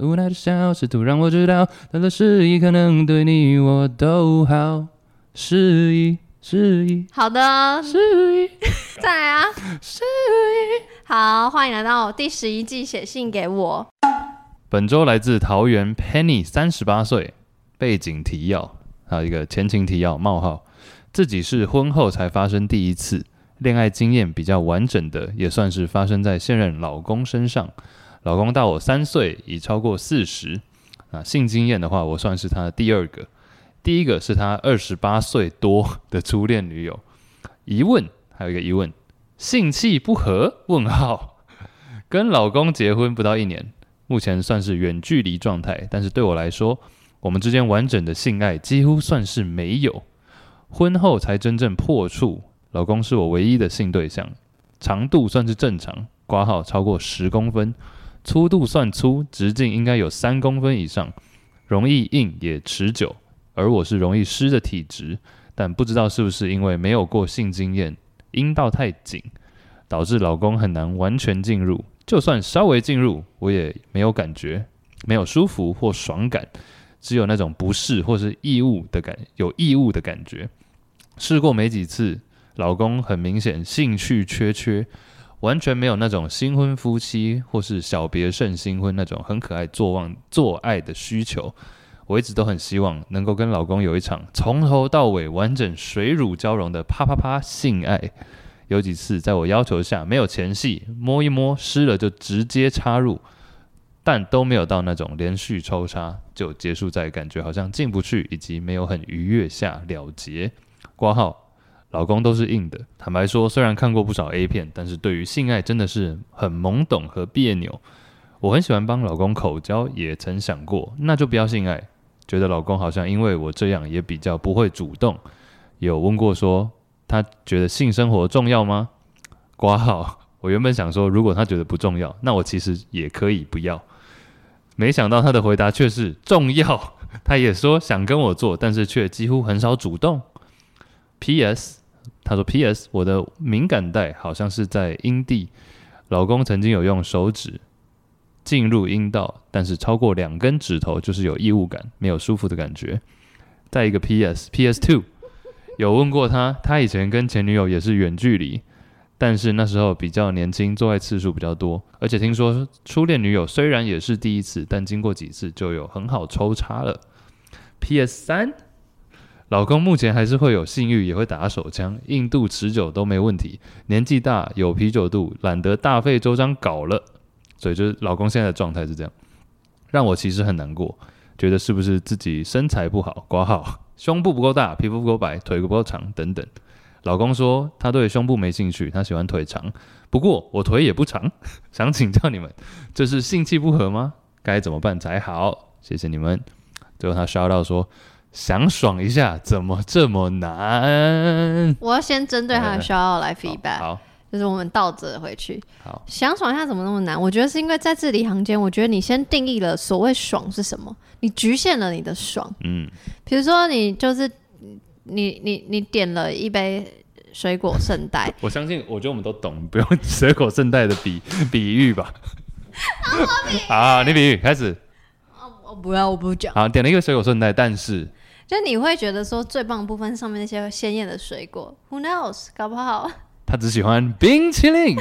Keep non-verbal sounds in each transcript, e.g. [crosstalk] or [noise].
无奈的笑，试图让我知道，他的示意可能对你我都好。示意，示意，好的，示意，[laughs] 再来啊，示意。好，欢迎来到第十一季，写信给我。本周来自桃园 Penny，三十八岁。背景提要，还有一个前情提要冒号，自己是婚后才发生第一次恋爱经验，比较完整的，也算是发生在现任老公身上。老公大我三岁，已超过四十。啊，性经验的话，我算是他的第二个。第一个是他二十八岁多的初恋女友。疑问，还有一个疑问，性气不合？问号。跟老公结婚不到一年，目前算是远距离状态，但是对我来说，我们之间完整的性爱几乎算是没有。婚后才真正破处，老公是我唯一的性对象，长度算是正常，挂号超过十公分。粗度算粗，直径应该有三公分以上，容易硬也持久。而我是容易湿的体质，但不知道是不是因为没有过性经验，阴道太紧，导致老公很难完全进入。就算稍微进入，我也没有感觉，没有舒服或爽感，只有那种不适或是异物的感，有异物的感觉。试过没几次，老公很明显兴趣缺缺。完全没有那种新婚夫妻或是小别胜新婚那种很可爱做望做爱的需求。我一直都很希望能够跟老公有一场从头到尾完整水乳交融的啪啪啪性爱。有几次在我要求下没有前戏，摸一摸湿了就直接插入，但都没有到那种连续抽插就结束在感觉好像进不去以及没有很愉悦下了结。挂号。老公都是硬的。坦白说，虽然看过不少 A 片，但是对于性爱真的是很懵懂和别扭。我很喜欢帮老公口交，也曾想过，那就不要性爱。觉得老公好像因为我这样也比较不会主动。有问过说，他觉得性生活重要吗？挂号，我原本想说，如果他觉得不重要，那我其实也可以不要。没想到他的回答却是重要。他也说想跟我做，但是却几乎很少主动。P.S. 他说：“P.S. 我的敏感带好像是在阴蒂，老公曾经有用手指进入阴道，但是超过两根指头就是有异物感，没有舒服的感觉。再一个 P.S. P.S. Two 有问过他，他以前跟前女友也是远距离，但是那时候比较年轻，做爱次数比较多，而且听说初恋女友虽然也是第一次，但经过几次就有很好抽插了。P.S. 三。”老公目前还是会有性欲，也会打手枪，硬度持久都没问题。年纪大有啤酒肚，懒得大费周章搞了，所以就是老公现在的状态是这样，让我其实很难过，觉得是不是自己身材不好，挂号，[laughs] 胸部不够大，皮肤不够白，腿不够长等等。老公说他对胸部没兴趣，他喜欢腿长，不过我腿也不长，[laughs] 想请教你们，这是性气不合吗？该怎么办才好？谢谢你们。最后他 shout out 说。想爽一下，怎么这么难？我要先针对他的需要来 feedback，好，就是我们倒着回去。好，想爽一下怎么那么难？我觉得是因为在字里行间，我觉得你先定义了所谓爽是什么，你局限了你的爽。嗯，比如说你就是你你你点了一杯水果圣代，[laughs] 我相信，我觉得我们都懂，不用水果圣代的比 [laughs] 比喻吧。[laughs] 好，你比喻开始。我不要，我不讲。好，点了一个水果圣代，但是。就你会觉得说最棒的部分上面那些鲜艳的水果，Who knows？搞不好他只喜欢冰淇淋，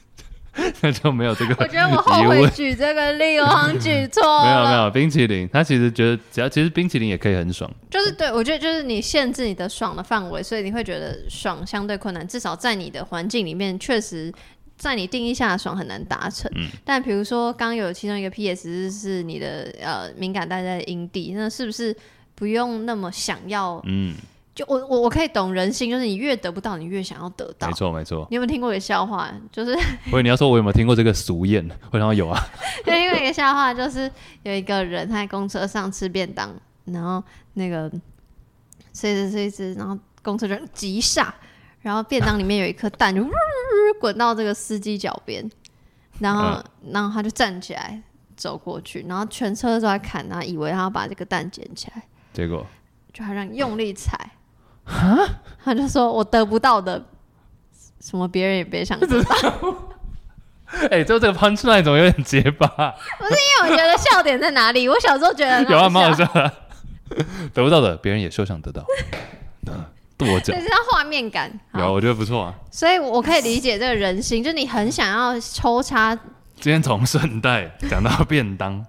[laughs] 那就没有这个。[laughs] 我觉得我后悔举这个例，我好像举错了。[laughs] 没有没有冰淇淋，他其实觉得只要其实冰淇淋也可以很爽。就是对我觉得就是你限制你的爽的范围，所以你会觉得爽相对困难。至少在你的环境里面，确实在你定义下的爽很难达成。嗯。但比如说刚有其中一个 PS 是你的呃敏感带在阴蒂，那是不是？不用那么想要，嗯，就我我我可以懂人性，就是你越得不到，你越想要得到。没错没错。你有没有听过一个笑话？就是，[laughs] 不是你要说我有没有听过这个俗谚？[laughs] 我想有啊。就因为一个笑话，就是有一个人他在公车上吃便当，然后那个吃吃吃吃，然后公车就急刹，然后便当里面有一颗蛋就滚到这个司机脚边，然后、嗯、然后他就站起来走过去，然后全车都在看他，以为他要把这个蛋捡起来。结果就好像用力踩，他就说：“我得不到的，什么别人也别想知道。”哎、欸，就这个 punchline 怎么有点结巴？不是因为我觉得笑点在哪里？我小时候觉得有啊，蛮好笑的。得不到的，别人也休想得到。[laughs] 跺脚，这是画面感。有，我觉得不错啊。所以我可以理解这个人心，就你很想要抽插。今天从顺带讲到便当，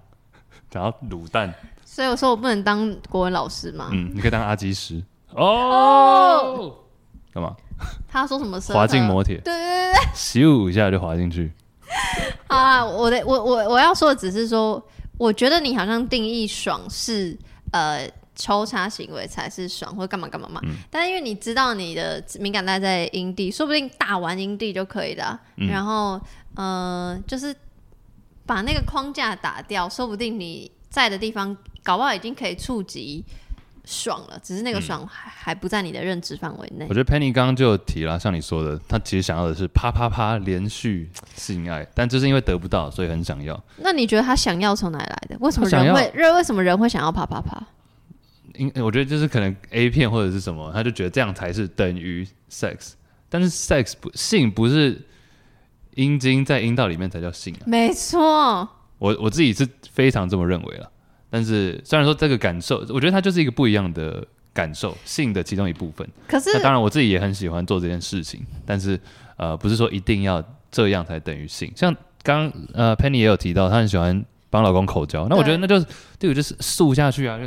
讲到卤蛋。所以我说我不能当国文老师嘛？嗯，你可以当阿基师。哦。干嘛？他说什么？滑进摩铁。对对对对。咻一下就滑进去。[laughs] 好啊，我的我我我要说的只是说，我觉得你好像定义爽是呃。抽插行为才是爽，或者干嘛干嘛嘛。嗯、但是因为你知道你的敏感带在阴蒂，说不定打完阴蒂就可以了。嗯、然后，呃，就是把那个框架打掉，说不定你在的地方，搞不好已经可以触及爽了。只是那个爽还、不在你的认知范围内。我觉得 Penny 刚刚就有提了，像你说的，他其实想要的是啪啪啪连续性爱，但就是因为得不到，所以很想要。那你觉得他想要从哪里来的？为什么人会认？为什么人会想要啪啪啪？因我觉得就是可能 A 片或者是什么，他就觉得这样才是等于 sex，但是 sex 不性不是阴茎在阴道里面才叫性啊。没错，我我自己是非常这么认为了。但是虽然说这个感受，我觉得它就是一个不一样的感受，性的其中一部分。可是，那当然我自己也很喜欢做这件事情，但是呃，不是说一定要这样才等于性。像刚呃 Penny 也有提到，她很喜欢帮老公口交，那我觉得那就是这个就是素下去啊。就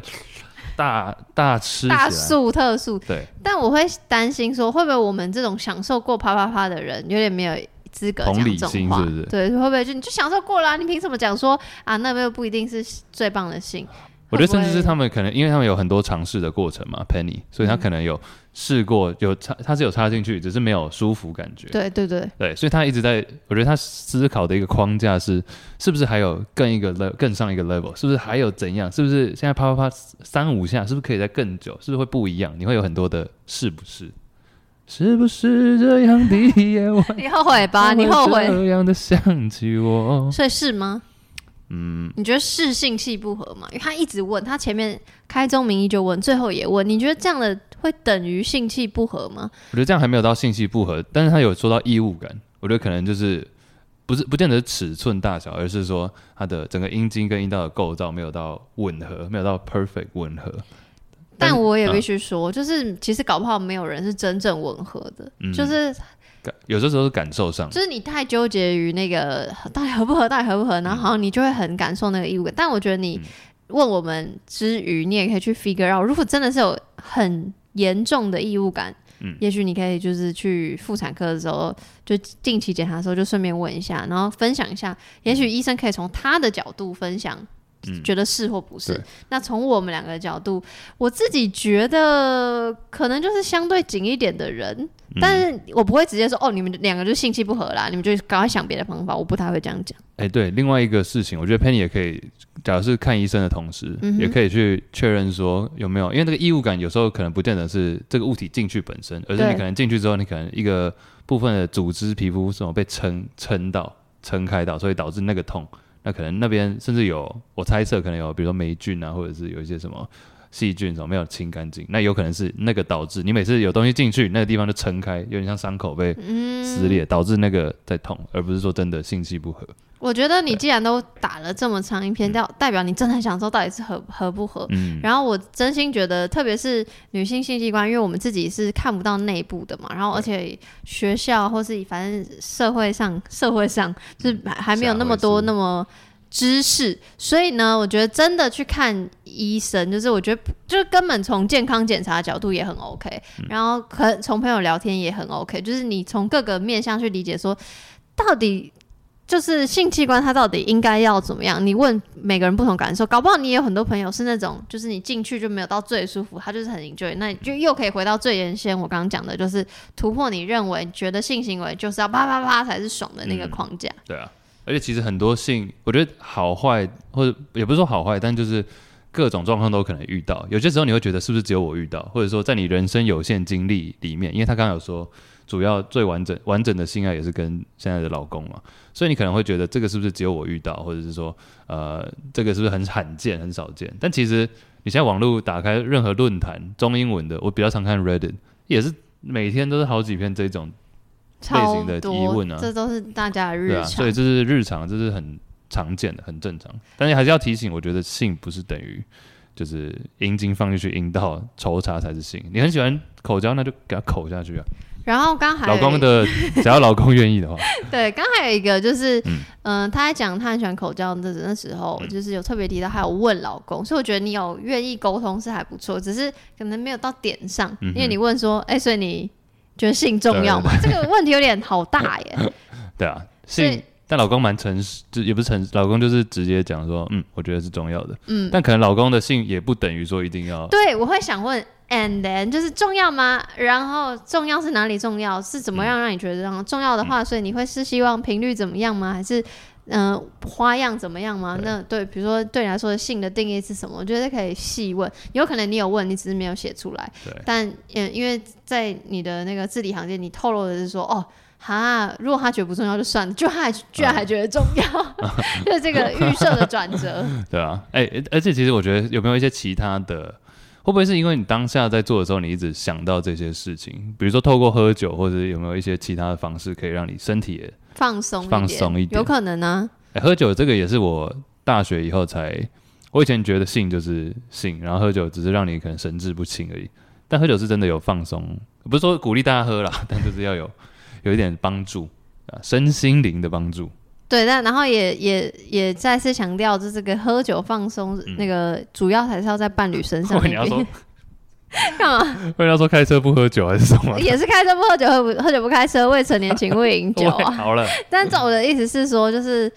大大吃大素特素，对，但我会担心说，会不会我们这种享受过啪啪啪的人，有点没有资格讲这种话，是是对，会不会就你就享受过了，啊，你凭什么讲说啊？那边又不一定是最棒的性。我觉得甚至是他们可能，因为他们有很多尝试的过程嘛，Penny，所以他可能有试过有插，他是有插进去，只是没有舒服感觉。对对对对，所以他一直在，我觉得他思考的一个框架是，是不是还有更一个 level，更上一个 level，是不是还有怎样？是不是现在啪啪啪三五下，是不是可以再更久？是不是会不一样？你会有很多的是不是？是不是这样的夜晚？[laughs] 你后悔吧？[laughs] 你后悔？这样的想起我，所以是吗？嗯，你觉得是性气不合吗？因为他一直问，他前面开宗明义就问，最后也问，你觉得这样的会等于性气不合吗？我觉得这样还没有到性气不合，但是他有说到异物感，我觉得可能就是不是不见得是尺寸大小，而是说他的整个阴茎跟阴道的构造没有到吻合，没有到 perfect 吻合。但，我也必须说，嗯、就是其实搞不好没有人是真正吻合的，嗯、就是。有的时候是感受上，就是你太纠结于那个到底合不合，到底合不合，然后好像你就会很感受那个异物感。嗯、但我觉得你问我们之余，你也可以去 figure out，如果真的是有很严重的异物感，嗯，也许你可以就是去妇产科的时候，就定期检查的时候，就顺便问一下，然后分享一下，也许医生可以从他的角度分享。觉得是或不是？嗯、那从我们两个的角度，我自己觉得可能就是相对紧一点的人，嗯、但是我不会直接说哦，你们两个就性气不合啦，你们就赶快想别的方法，我不太会这样讲。哎、欸，对，另外一个事情，我觉得 Penny 也可以，假如是看医生的同时，嗯、也可以去确认说有没有，因为那个异物感有时候可能不见得是这个物体进去本身，而是你可能进去之后，你可能一个部分的组织、皮肤什么被撑撑到、撑开到，所以导致那个痛。那可能那边甚至有，我猜测可能有，比如说霉菌啊，或者是有一些什么细菌什么没有清干净，那有可能是那个导致你每次有东西进去，那个地方就撑开，有点像伤口被撕裂，嗯、导致那个在痛，而不是说真的性气不合。我觉得你既然都打了这么长一篇，代代表你真的想说到底是合合不合。嗯。然后我真心觉得，特别是女性性器官，因为我们自己是看不到内部的嘛，然后而且学校或是反正社会上社会上就是还没有那么多那么知识，所以呢，我觉得真的去看医生，就是我觉得就是根本从健康检查的角度也很 OK，然后可从朋友聊天也很 OK，就是你从各个面向去理解说到底。就是性器官，它到底应该要怎么样？你问每个人不同感受，搞不好你也有很多朋友是那种，就是你进去就没有到最舒服，他就是很 enjoy，那你就又可以回到最原先我刚刚讲的，就是突破你认为觉得性行为就是要啪啪啪才是爽的那个框架。嗯、对啊，而且其实很多性，我觉得好坏或者也不是说好坏，但就是各种状况都可能遇到。有些时候你会觉得是不是只有我遇到，或者说在你人生有限经历里面，因为他刚刚有说。主要最完整完整的性爱也是跟现在的老公嘛，所以你可能会觉得这个是不是只有我遇到，或者是说，呃，这个是不是很罕见、很少见？但其实你现在网络打开任何论坛，中英文的，我比较常看 Reddit，也是每天都是好几篇这种类型的疑问啊，这都是大家的日常。对啊，所以这是日常，这是很常见的，很正常。但是还是要提醒，我觉得性不是等于就是阴茎放进去阴道抽插才是性。你很喜欢口交，那就给他口下去啊。然后刚还老公的，[laughs] 只要老公愿意的话，[laughs] 对，刚还有一个就是，嗯，呃、他在讲他很喜欢口交的那时候，嗯、就是有特别提到，还有问老公，所以我觉得你有愿意沟通是还不错，只是可能没有到点上，嗯、因为你问说，哎，所以你觉得性重要吗？这个问题有点好大耶。[laughs] 对啊，性，但老公蛮诚实，就也不是诚实，老公就是直接讲说，嗯，我觉得是重要的，嗯，但可能老公的性也不等于说一定要。对，我会想问。And then 就是重要吗？然后重要是哪里重要？是怎么样让你觉得重要的话？嗯、所以你会是希望频率怎么样吗？还是嗯、呃、花样怎么样吗？那对，比如说对你来说性的定义是什么？我觉得可以细问。有可能你有问，你只是没有写出来。对但嗯，因为在你的那个字里行间，你透露的是说，哦，哈，如果他觉得不重要就算了，就他还居然还觉得重要，嗯、[laughs] 就是这个预设的转折。[laughs] 对啊，哎、欸，而且其实我觉得有没有一些其他的？会不会是因为你当下在做的时候，你一直想到这些事情？比如说透过喝酒，或者有没有一些其他的方式可以让你身体也放松放松一点？有可能呢、啊。欸，喝酒这个也是我大学以后才，我以前觉得性就是性，然后喝酒只是让你可能神志不清而已。但喝酒是真的有放松，不是说鼓励大家喝啦，[laughs] 但就是要有有一点帮助啊，身心灵的帮助。对，但然后也也也再次强调，就是这个喝酒放松，嗯、那个主要还是要在伴侣身上。你要说 [laughs] 干嘛？为了说开车不喝酒还是什么？也是开车不喝酒，喝不喝酒不开车，未成年请勿饮酒啊。[laughs] 好了，但我的意思是说，就是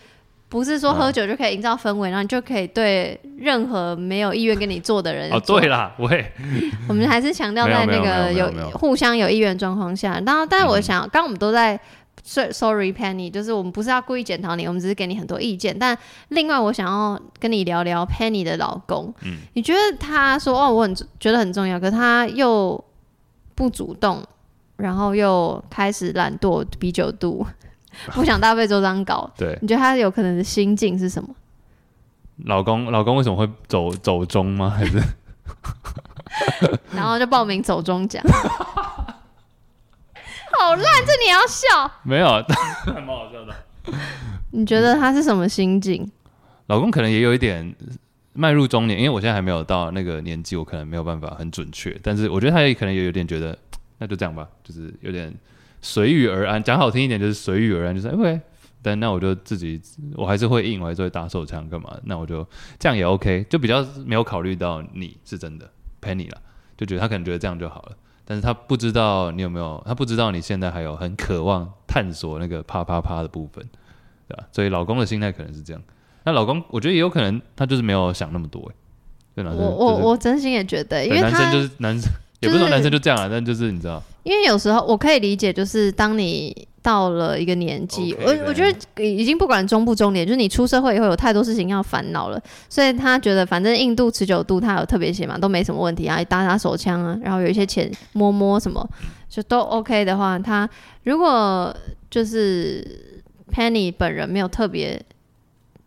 不是说喝酒就可以营造氛围，然后你就可以对任何没有意愿跟你做的人。哦，对啦，喂，[laughs] 我们还是强调在那个有互相有意愿状况下。然后，但是我想，刚刚我们都在。Sorry, Penny，就是我们不是要故意检讨你，我们只是给你很多意见。但另外，我想要跟你聊聊 Penny 的老公。嗯，你觉得他说哦，我很觉得很重要，可他又不主动，然后又开始懒惰、比酒度，[laughs] 不想大费周章搞。对，你觉得他有可能的心境是什么？老公，老公为什么会走走中吗？还是？[laughs] 然后就报名走中奖。[laughs] 好烂，这你要笑？没有，还蛮好笑的。你觉得他是什么心境？老公可能也有一点迈入中年，因为我现在还没有到那个年纪，我可能没有办法很准确。但是我觉得他也可能也有点觉得，那就这样吧，就是有点随遇而安。讲好听一点就是随遇而安，就是 OK。但那我就自己，我还是会硬，我还是会打手枪干嘛？那我就这样也 OK，就比较没有考虑到你是真的 Penny 了，就觉得他可能觉得这样就好了。但是他不知道你有没有，他不知道你现在还有很渴望探索那个啪啪啪的部分，对吧？所以老公的心态可能是这样。那老公，我觉得也有可能他就是没有想那么多，对吧？我我我真心也觉得，因为男生就是男生，也不是说男生就这样啊，但就是你知道，因为有时候我可以理解，就是当你。到了一个年纪，okay, 我我觉得已经不管中不中年，就是你出社会以后有太多事情要烦恼了，所以他觉得反正硬度持久度他有特别写嘛，都没什么问题啊，打打手枪啊，然后有一些钱摸摸什么，[laughs] 就都 OK 的话，他如果就是 Penny 本人没有特别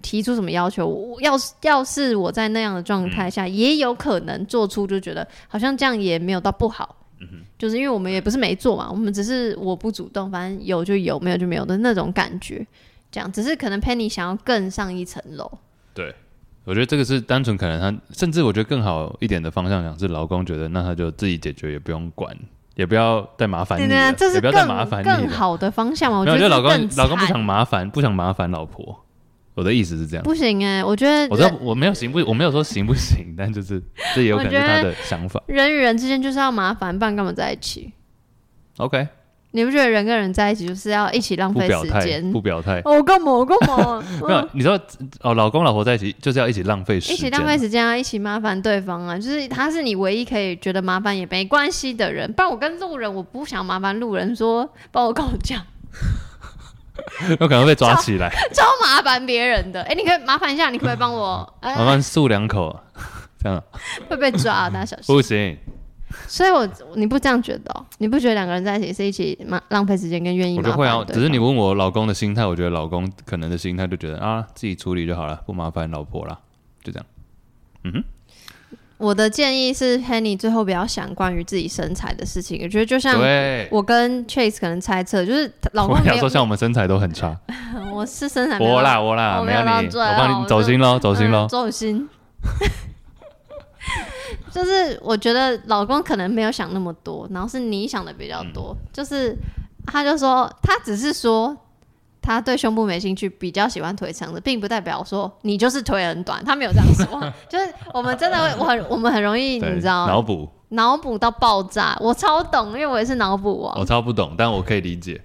提出什么要求，我要是要是我在那样的状态下，嗯、也有可能做出就觉得好像这样也没有到不好。就是因为我们也不是没做嘛，我们只是我不主动，反正有就有，没有就没有的那种感觉，这样只是可能 Penny 想要更上一层楼。对，我觉得这个是单纯可能他，甚至我觉得更好一点的方向想是老公觉得那他就自己解决，也不用管，也不要再麻烦你了，对对，这是更不要再麻烦你更好的方向嘛？我觉得老公老公不想麻烦，不想麻烦老婆。我的意思是这样，不行哎、欸，我觉得我知道我没有行不，我没有说行不行，但就是这也有可能是他的想法。人与人之间就是要麻烦，不然干嘛在一起？OK，你不觉得人跟人在一起就是要一起浪费时间？不表态，我干嘛？我干嘛？[laughs] 没有，你说哦，老公老婆在一起就是要一起浪费时间，一起浪费时间啊，一起麻烦对方啊，就是他是你唯一可以觉得麻烦也没关系的人。不然我跟路人，我不想麻烦路人说帮我跟我讲。[laughs] 有可能被抓起来，超，超麻烦别人的。哎、欸，你可以麻烦一下，你可不可以帮我？欸、[laughs] 麻烦漱两口，[laughs] 这样会被抓，大家小心。不行，所以我你不这样觉得、喔？你不觉得两个人在一起是一起浪浪费时间跟愿意？我觉得会啊，只是你问我老公的心态，我觉得老公可能的心态就觉得啊，自己处理就好了，不麻烦老婆了，就这样。嗯哼，我的建议是，Penny 最后不要想关于自己身材的事情。我觉得就像我跟 Chase 可能猜测，就是老公没有说像我们身材都很差，[laughs] 我是身材我啦我啦，没有你，我帮你走心喽，走心喽，走心。[laughs] 就是我觉得老公可能没有想那么多，然后是你想的比较多。嗯、就是他就说，他只是说。他对胸部没兴趣，比较喜欢腿长的，并不代表说你就是腿很短。他没有这样说，[laughs] 就是我们真的会，我很我们很容易，你知道吗？脑补，脑补到爆炸。我超懂，因为我也是脑补王。我超不懂，但我可以理解。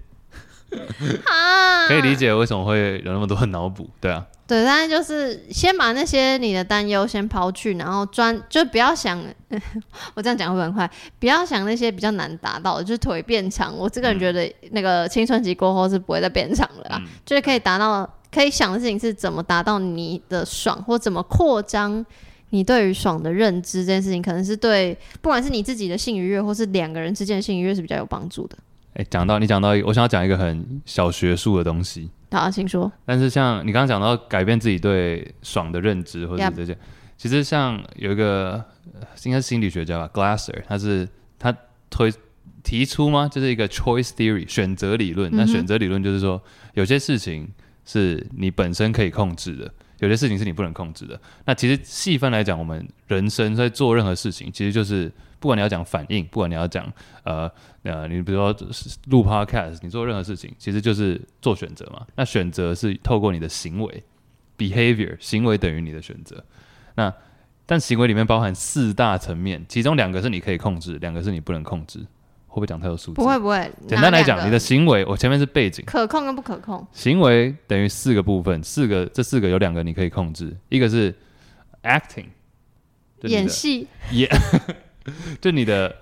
啊，可以理解为什么会有那么多脑补，对啊。对，但是就是先把那些你的担忧先抛去，然后专就不要想，[laughs] 我这样讲会很快，不要想那些比较难达到的，就是腿变长。我这个人觉得那个青春期过后是不会再变长了啦，嗯、就是可以达到可以想的事情是怎么达到你的爽，或怎么扩张你对于爽的认知。这件事情可能是对不管是你自己的性愉悦，或是两个人之间的性愉悦是比较有帮助的。哎，讲到你讲到一个，我想要讲一个很小学术的东西。好，请说。但是像你刚刚讲到改变自己对爽的认知，或者这些.其实像有一个应该是心理学家吧，Glasser，他是他推提出吗？就是一个 choice theory 选择理论。那、选择理论就是说，有些事情是你本身可以控制的，有些事情是你不能控制的。那其实细分来讲，我们人生在做任何事情，其实就是。不管你要讲反应，不管你要讲呃呃，你比如说录 podcast，你做任何事情，其实就是做选择嘛。那选择是透过你的行为，behavior，行为等于你的选择。那但行为里面包含四大层面，其中两个是你可以控制，两个是你不能控制。会不会讲太多数字？不会不会。简单来讲，你的行为，我前面是背景，可控跟不可控。行为等于四个部分，四个这四个有两个你可以控制，一个是 acting，演戏演。[laughs] 就你的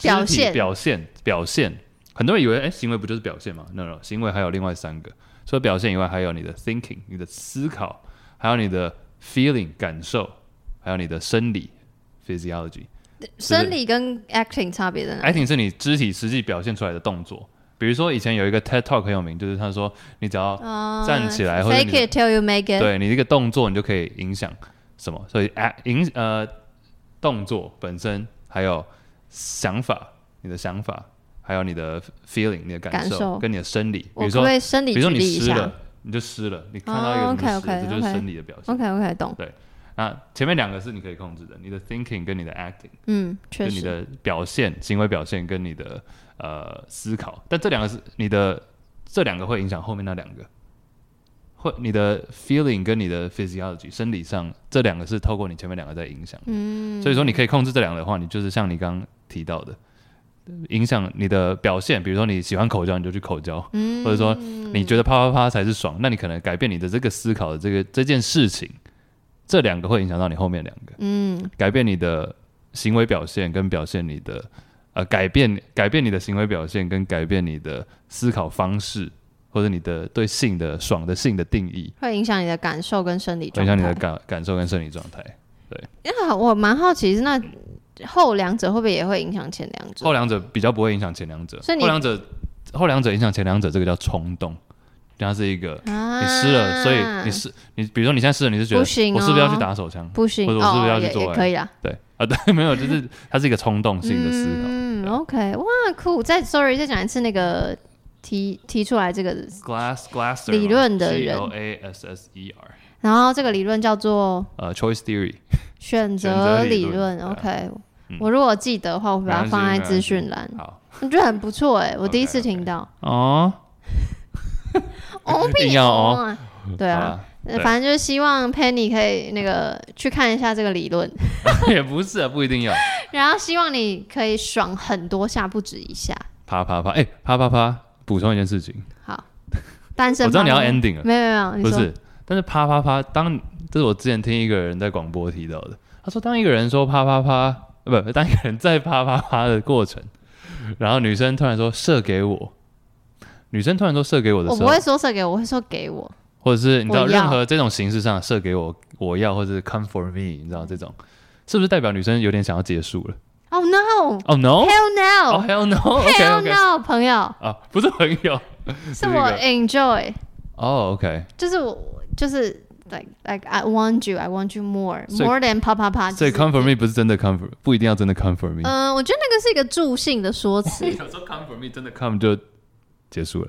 表现、表现、表现，很多人以为，哎、欸，行为不就是表现吗？No No，行为还有另外三个，除了表现以外，还有你的 thinking，你的思考，还有你的 feeling 感受，还有你的生理 physiology。生理跟 acting 差别在哪？acting 是你肢体实际表现出来的动作，比如说以前有一个 TED Talk 很有名，就是他说，你只要站起来，或者 fake it till you make it，对你这个动作，你就可以影响什么？所以 act 影呃。动作本身，还有想法，你的想法，还有你的 feeling，你的感受，感受跟你的生理。比如说生理，比如说你湿了，你就湿了，你看到一个什么湿，oh, okay, okay, 这就是生理的表现。OK OK，懂。对，那前面两个是你可以控制的，你的 thinking 跟你的 acting，嗯，确实，你的表现、行为表现跟你的呃思考，但这两个是你的，这两个会影响后面那两个。会，你的 feeling 跟你的 physiology 生理上这两个是透过你前面两个在影响，嗯，所以说你可以控制这两个的话，你就是像你刚刚提到的，影响你的表现，比如说你喜欢口交，你就去口交，嗯，或者说你觉得啪啪啪才是爽，那你可能改变你的这个思考的这个这件事情，这两个会影响到你后面两个，嗯，改变你的行为表现跟表现你的呃改变改变你的行为表现跟改变你的思考方式。或者你的对性的爽的性的定义，会影响你的感受跟生理状态，影响你的感感受跟生理状态。对，因为我蛮好奇，是那后两者会不会也会影响前两者？后两者比较不会影响前两者，所以后两者后两者影响前两者，这个叫冲动，它是一个、啊、你湿了，所以你湿你，比如说你现在湿了，你是觉得我是不是要去打手枪？不行，或者我是不是要去做爱？哦、可以啊，对啊，对，没有，就是它是一个冲动性的思考。嗯，OK，哇，酷！再 sorry，再讲一次那个。提提出来这个 glass 理论的人，G L A S S E R，然后这个理论叫做呃、uh, choice theory 选择理论。OK，我如果记得的话，我会把它放在资讯栏。好，我觉得很不错哎，我第一次听到。哦，[laughs] 哦，一定要哦。对啊，反正就是希望 Penny 可以那个去看一下这个理论。[laughs] 也不是啊，不一定要。[laughs] 然后希望你可以爽很多下，不止一下。啪啪啪，哎，啪啪啪。补充一件事情，好，单身。我知道你要 ending 了，没有没有，不是，但是啪啪啪，当这是我之前听一个人在广播提到的，他说当一个人说啪啪啪，不，当一个人在啪啪啪的过程，然后女生突然说射给我，女生突然说射给我的时候，我不会说射给我，我会说给我，或者是你知道任何这种形式上射给我，我要，或者是 come for me，你知道这种是不是代表女生有点想要结束了 ？Oh no! Oh no! Hell no! Oh hell no! [laughs] Hell no! [laughs] 朋友啊，不是朋友，是我 enjoy。哦，OK，就是我，就是 like like I want you, I want you more more than 啪啪啪。所以 come for me 不是真的 come for，不一定要真的 come for me。嗯，我觉得那个是一个助兴的说辞。[laughs] 有时候 come for me 真的 come 就结束了。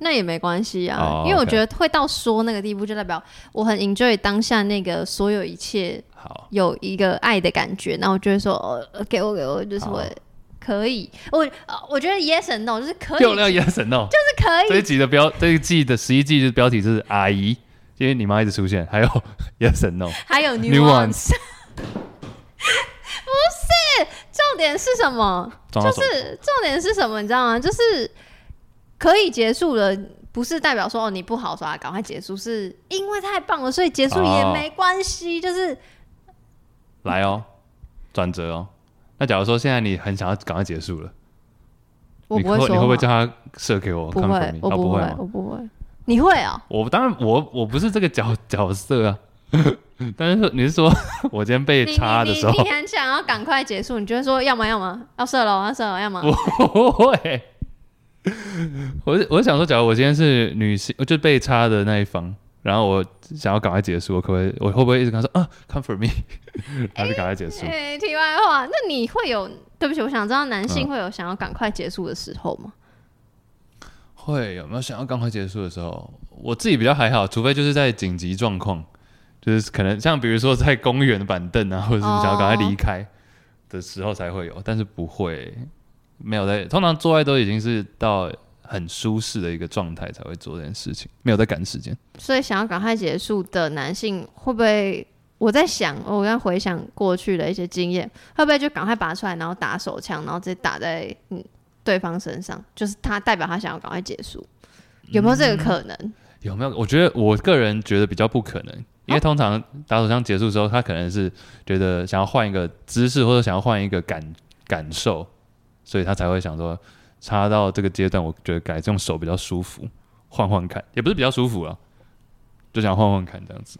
那也没关系啊，因为我觉得会到说那个地步，就代表我很 enjoy 当下那个所有一切，好有一个爱的感觉。那我就会说，呃，给我给我，就是我可以。我我觉得 yes and no 就是可以，漂亮 yes and no 就是可以。这一集的标，这一季的十一季的标题就是阿姨，因为你妈一直出现，还有 [laughs] yes and no，还有 nuance。[laughs] 不是，重点是什么？就是重点是什么？你知道吗？就是。可以结束了，不是代表说哦你不好说啊，赶快结束，是因为太棒了，所以结束也没关系，哦、就是来哦，转折哦。那假如说现在你很想要赶快结束了，我不会说，你会不会叫他射给我？不会，我不会，我不会。你会啊？我当然，我我不是这个角角色啊。[laughs] 但是你是说 [laughs] 我今天被插的时候，你，很想要赶快结束，你就会说要么要么要射了，要射了，要么 [laughs] 不会。[laughs] 我我想说，假如我今天是女性，我就被插的那一方，然后我想要赶快结束，我可不可以？我会不会一直跟他说啊，come for me，[laughs] 然后就赶快结束？哎、欸，题外话，那你会有？对不起，我想知道男性会有想要赶快结束的时候吗？嗯、会有没有想要赶快结束的时候？我自己比较还好，除非就是在紧急状况，就是可能像比如说在公园的板凳啊，或者是想要赶快离开的时候才会有，但是不会。没有在，通常做爱都已经是到很舒适的一个状态才会做这件事情，没有在赶时间。所以想要赶快结束的男性会不会？我在想，我刚回想过去的一些经验，会不会就赶快拔出来，然后打手枪，然后直接打在嗯对方身上，就是他代表他想要赶快结束，有没有这个可能？嗯，有没有？我觉得我个人觉得比较不可能，因为通常打手枪结束之后，他可能是觉得想要换一个姿势，或者想要换一个感感受。所以他才会想说，插到这个阶段，我觉得改这种手比较舒服，换换看，也不是比较舒服了，就想换换看这样子。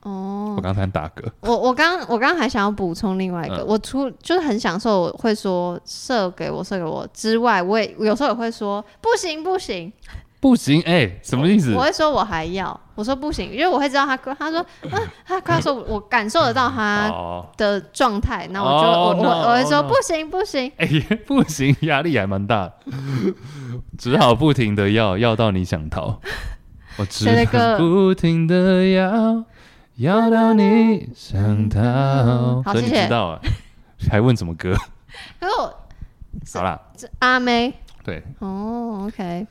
哦，我刚才打嗝。我我刚我刚还想要补充另外一个，嗯、我除就是很享受会说射给我射给我之外，我也有时候也会说不行不行。不行，哎、欸，什么意思？我，我会说，我还要，我说不行，因为我会知道他，他说，啊，他他说，我感受得到他的状态，那、oh. 我就我、oh, no, 我我会说不行不行，哎、欸，[laughs] 不行，压力还蛮大，只好不停的要，要到你想逃，[laughs] 我只好不停的要，要到你想逃，好，所以你知道还问什么歌？可是我，好啦，阿妹，对，哦、oh,，OK。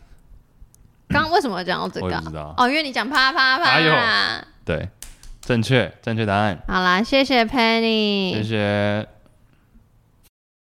刚刚为什么讲到这个？我也不知道哦，因为你讲啪啪啪。对，正确，正确答案。好啦，谢谢 Penny，谢谢。